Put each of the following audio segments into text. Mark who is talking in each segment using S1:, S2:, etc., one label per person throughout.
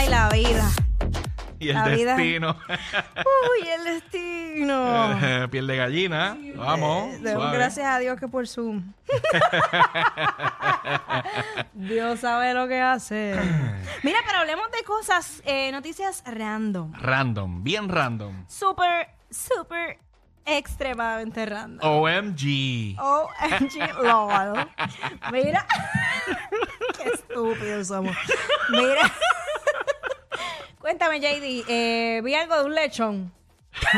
S1: Ay, la vida.
S2: Y el
S1: La vida.
S2: destino.
S1: Uy, el destino.
S2: Piel de gallina. Vamos.
S1: Gracias a Dios que por Zoom. Dios sabe lo que hace. Mira, pero hablemos de cosas, eh, noticias random.
S2: Random. Bien random.
S1: Súper, súper, extremadamente random.
S2: OMG.
S1: OMG Lord. Mira. Qué estúpidos somos. Mira. Cuéntame, JD. eh, vi algo de un lechón.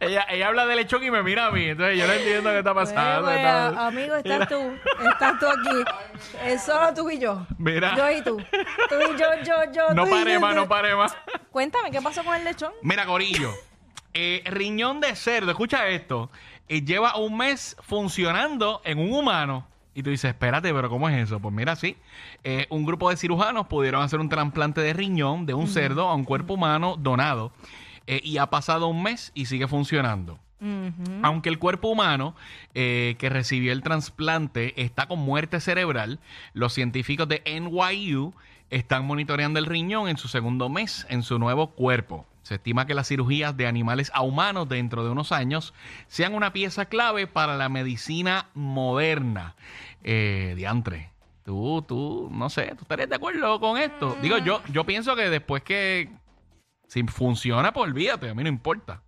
S2: Ella, ella habla de lechón y me mira a mí. Entonces yo no entiendo qué está pasando.
S1: Pues,
S2: Está-
S1: amigo, estás tú. Estás tú aquí. Es solo tú y yo.
S2: Mira.
S1: Yo y tú. Tú y yo, yo, yo.
S2: no pare más, no pare más.
S1: Cuéntame, ¿qué pasó con el lechón?
S2: Mira, Corillo. eh, riñón de cerdo, escucha esto. eh, lleva un mes funcionando en un humano. Y tú dices, espérate, pero ¿cómo es eso? Pues mira, sí. eh, un grupo de cirujanos pudieron hacer un trasplante de riñón de un cerdo a un cuerpo humano donado. eh, y ha pasado un mes y sigue funcionando. Aunque el cuerpo humano eh, que recibió el trasplante está con muerte cerebral, los científicos de NYU están monitoreando el riñón en su segundo mes en su nuevo cuerpo. Se estima que las cirugías de animales a humanos dentro de unos años sean una pieza clave para la medicina moderna. Eh, diantre. Tú, tú, no sé, ¿tú estarías de acuerdo con esto? Digo, yo, yo pienso que después que si funciona, pues olvídate, a mí no importa.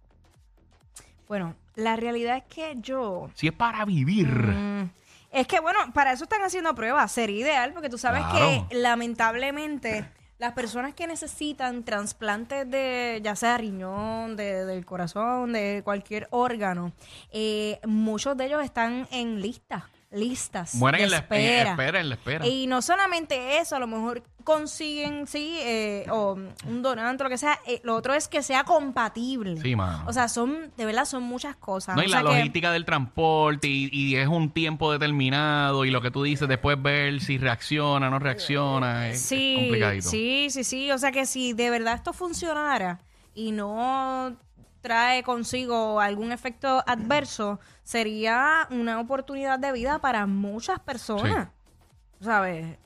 S1: Bueno, la realidad es que yo.
S2: Si es para vivir.
S1: Mm, Es que bueno, para eso están haciendo pruebas. Sería ideal porque tú sabes
S2: Claro.
S1: que lamentablemente las personas que necesitan trasplantes de ya sea riñón, de- del corazón, de cualquier órgano, eh, muchos de ellos están en listas, listas.
S2: Mueren
S1: de
S2: en la espera. espera, en la espera.
S1: Y no solamente eso, a lo mejor consiguen, sí, eh, o un donante o lo que sea. eh, lo otro es que sea compatible.
S2: Sí, mano.
S1: O sea, son, de verdad, son muchas cosas.
S2: No, y
S1: O
S2: la
S1: que-
S2: logística del transporte y, y es un tiempo determinado y lo que tú dices después ver si reacciona, no reacciona, es, es
S1: Sí,
S2: complicadito.
S1: sí, sí, sí. O sea que si de verdad esto funcionara y no trae consigo algún efecto adverso, sería una oportunidad de vida para muchas personas. ¿Sabes?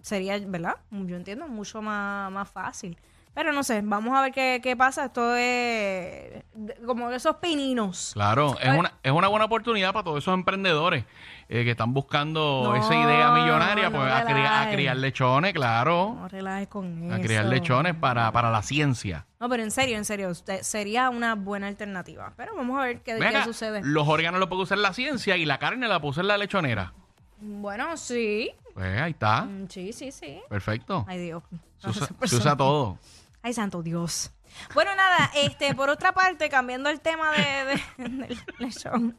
S1: Sería, ¿verdad? Yo entiendo, mucho más, más fácil. Pero no sé, vamos a ver qué, qué pasa. Esto es de- como esos pininos.
S2: Claro, es una, es una buena oportunidad para todos esos emprendedores eh, que están buscando
S1: No,
S2: esa idea millonaria,
S1: no
S2: pues a, criar, a criar lechones, claro.
S1: No relajes con eso.
S2: A criar lechones para, para la ciencia.
S1: No, pero en serio, en serio, sería una buena alternativa. Pero vamos a ver qué, qué sucede.
S2: Los órganos los puede usar la ciencia y la carne la puede usar la lechonera.
S1: Bueno, sí.
S2: Pues ahí está.
S1: Mm, Sí, sí, sí.
S2: Perfecto.
S1: Ay, Dios.
S2: Se usa, se todo.
S1: Ay, santo Dios. Bueno, nada, este, por otra parte, cambiando el tema de, de- del lechón.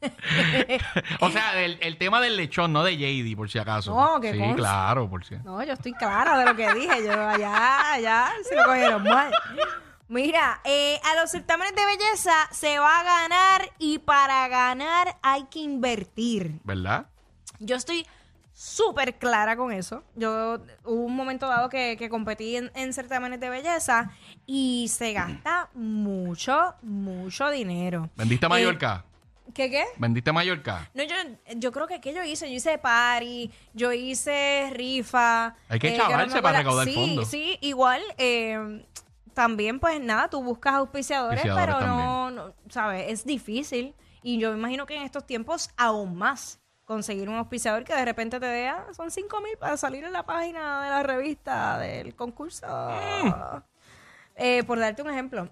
S2: O sea, el, el tema del lechón, no de JD, por si acaso.
S1: No, que
S2: Sí,
S1: conste.
S2: claro, por si.
S1: No, yo estoy clara de lo que dije. Yo allá, allá, se lo cogieron mal. Mira, eh, a los certámenes de belleza se va a ganar y para ganar hay que invertir.
S2: ¿Verdad?
S1: Yo estoy súper clara con eso. Yo hubo un momento dado que, que competí en, en certámenes de belleza y se gasta mucho, mucho dinero.
S2: ¿Vendiste
S1: Eh,
S2: Mallorca?
S1: ¿Qué qué?
S2: ¿Vendiste Mallorca?
S1: No, yo, yo creo que ¿qué yo hice? Yo hice party, yo hice rifa.
S2: Hay que
S1: eh,
S2: chavarse para recaudar
S1: sí,
S2: fondos.
S1: Sí, igual. eh, también, pues nada, tú buscas auspiciadores,
S2: Auspiciadores
S1: pero no, no, ¿sabes? Es difícil. Y yo me imagino que en estos tiempos aún más. Conseguir un auspiciador que de repente te dé, ah, son 5 mil para salir en la página de la revista del concurso. Eh, por darte un ejemplo.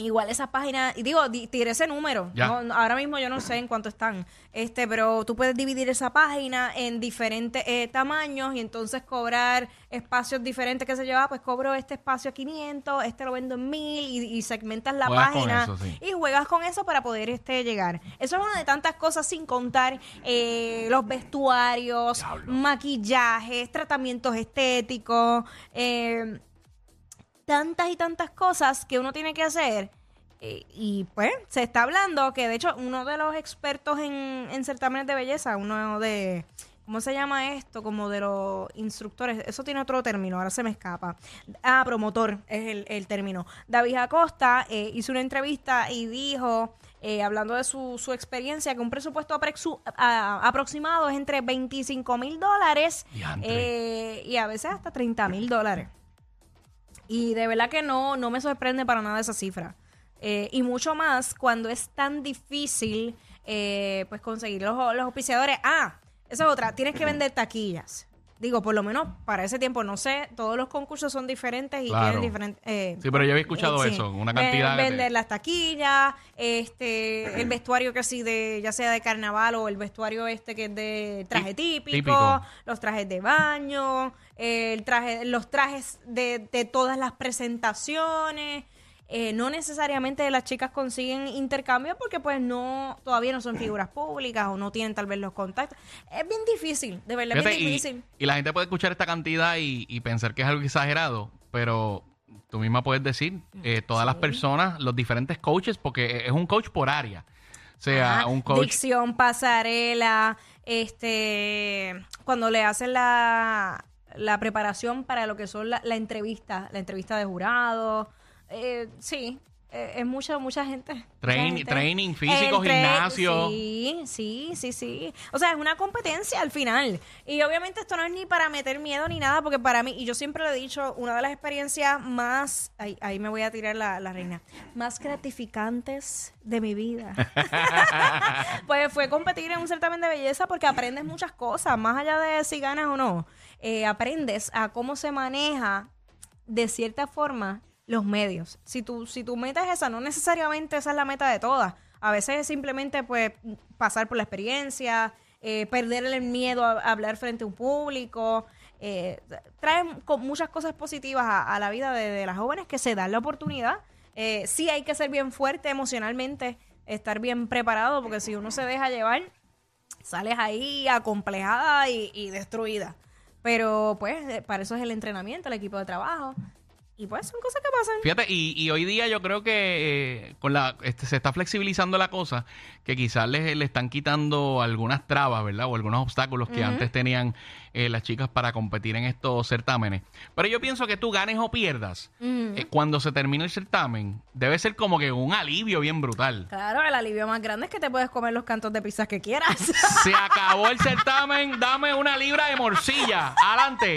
S1: Igual esa página, y digo, di- tiré ese número.
S2: Ya.
S1: No, no, ahora mismo yo no sé en cuánto están. Este, pero tú puedes dividir esa página en diferentes eh, tamaños y entonces cobrar espacios diferentes que se lleva. Pues cobro este espacio a 500, este lo vendo en 1000 y, y segmentas la
S2: Juegas
S1: página
S2: eso, sí.
S1: y juegas con eso para poder este llegar. Eso es una de tantas cosas sin contar eh, los vestuarios, maquillajes, tratamientos estéticos, eh, tantas y tantas cosas que uno tiene que hacer. Eh, y pues se está hablando que de hecho uno de los expertos en, en certámenes de belleza, uno de, ¿cómo se llama esto? Como de los instructores, eso tiene otro término, ahora se me escapa. Ah, promotor es el, el término. David Acosta eh, hizo una entrevista y dijo, eh, hablando de su, su experiencia, que un presupuesto a- aproximado es entre 25 mil dólares eh, y a veces hasta 30 mil dólares. Y de verdad que no, no me sorprende para nada esa cifra. Eh, y mucho más cuando es tan difícil eh, pues conseguir los, los auspiciadores. Ah, esa es otra, tienes que vender taquillas. Digo, por lo menos para ese tiempo, no sé, todos los concursos son diferentes y
S2: Claro.
S1: tienen diferentes... eh,
S2: Sí, pero yo había escuchado
S1: sí.
S2: eso, una cantidad de-
S1: Vender las taquillas, este, el vestuario que sí de, ya sea de carnaval o el vestuario este que es de traje
S2: Tí-
S1: típico,
S2: típico.
S1: los trajes de baño, el traje, los trajes de, de todas las presentaciones. Eh, no necesariamente las chicas consiguen intercambio porque pues no, todavía no son figuras públicas o no tienen tal vez los contactos. Es bien difícil, de verdad,
S2: Fíjate,
S1: bien difícil.
S2: y la gente puede escuchar esta cantidad y, y pensar que es algo exagerado, pero tú misma puedes decir, eh, todas las personas, los diferentes coaches, porque es un coach por área. O sea,
S1: Ajá,
S2: un coach...
S1: Dicción, pasarela, este, cuando le hacen la, la preparación para lo que son la, la entrevista, la entrevista de jurado, eh, sí, eh, es mucha, mucha gente.
S2: Train-
S1: gente.
S2: training físico,
S1: tra-
S2: gimnasio.
S1: Sí, sí, sí, sí. O sea, es una competencia al final. Y obviamente esto no es ni para meter miedo ni nada, porque para mí, y yo siempre lo he dicho, una de las experiencias más, ahí, ahí me voy a tirar la, la reina, más gratificantes de mi vida. pues fue competir en un certamen de belleza porque aprendes muchas cosas, más allá de si ganas o no. Eh, aprendes a cómo se maneja de cierta forma los medios. Si tu, si tu meta es esa, no necesariamente esa es la meta de todas. A veces es simplemente pues pasar por la experiencia, eh, perder el miedo a, hablar frente a un público. Eh, muchas cosas positivas a, a la vida de, de las jóvenes que se dan la oportunidad. Eh, sí hay que ser bien fuerte emocionalmente, estar bien preparado, porque si uno se deja llevar, sales ahí acomplejada y, y destruida. Pero pues eh, para eso es el entrenamiento, el equipo de trabajo. Y pues son cosas que pasan.
S2: Fíjate, y, y hoy día yo creo que eh, con la este, se está flexibilizando la cosa, que quizás le, le están quitando algunas trabas, ¿verdad? O algunos obstáculos que antes tenían eh, las chicas para competir en estos certámenes. Pero yo pienso que tú ganes o pierdas, eh, cuando se termine el certamen, debe ser como que un alivio bien brutal.
S1: Claro, el alivio más grande es que te puedes comer los cantos de pizzas que quieras.
S2: Se acabó el certamen, dame una libra de morcilla. Adelante.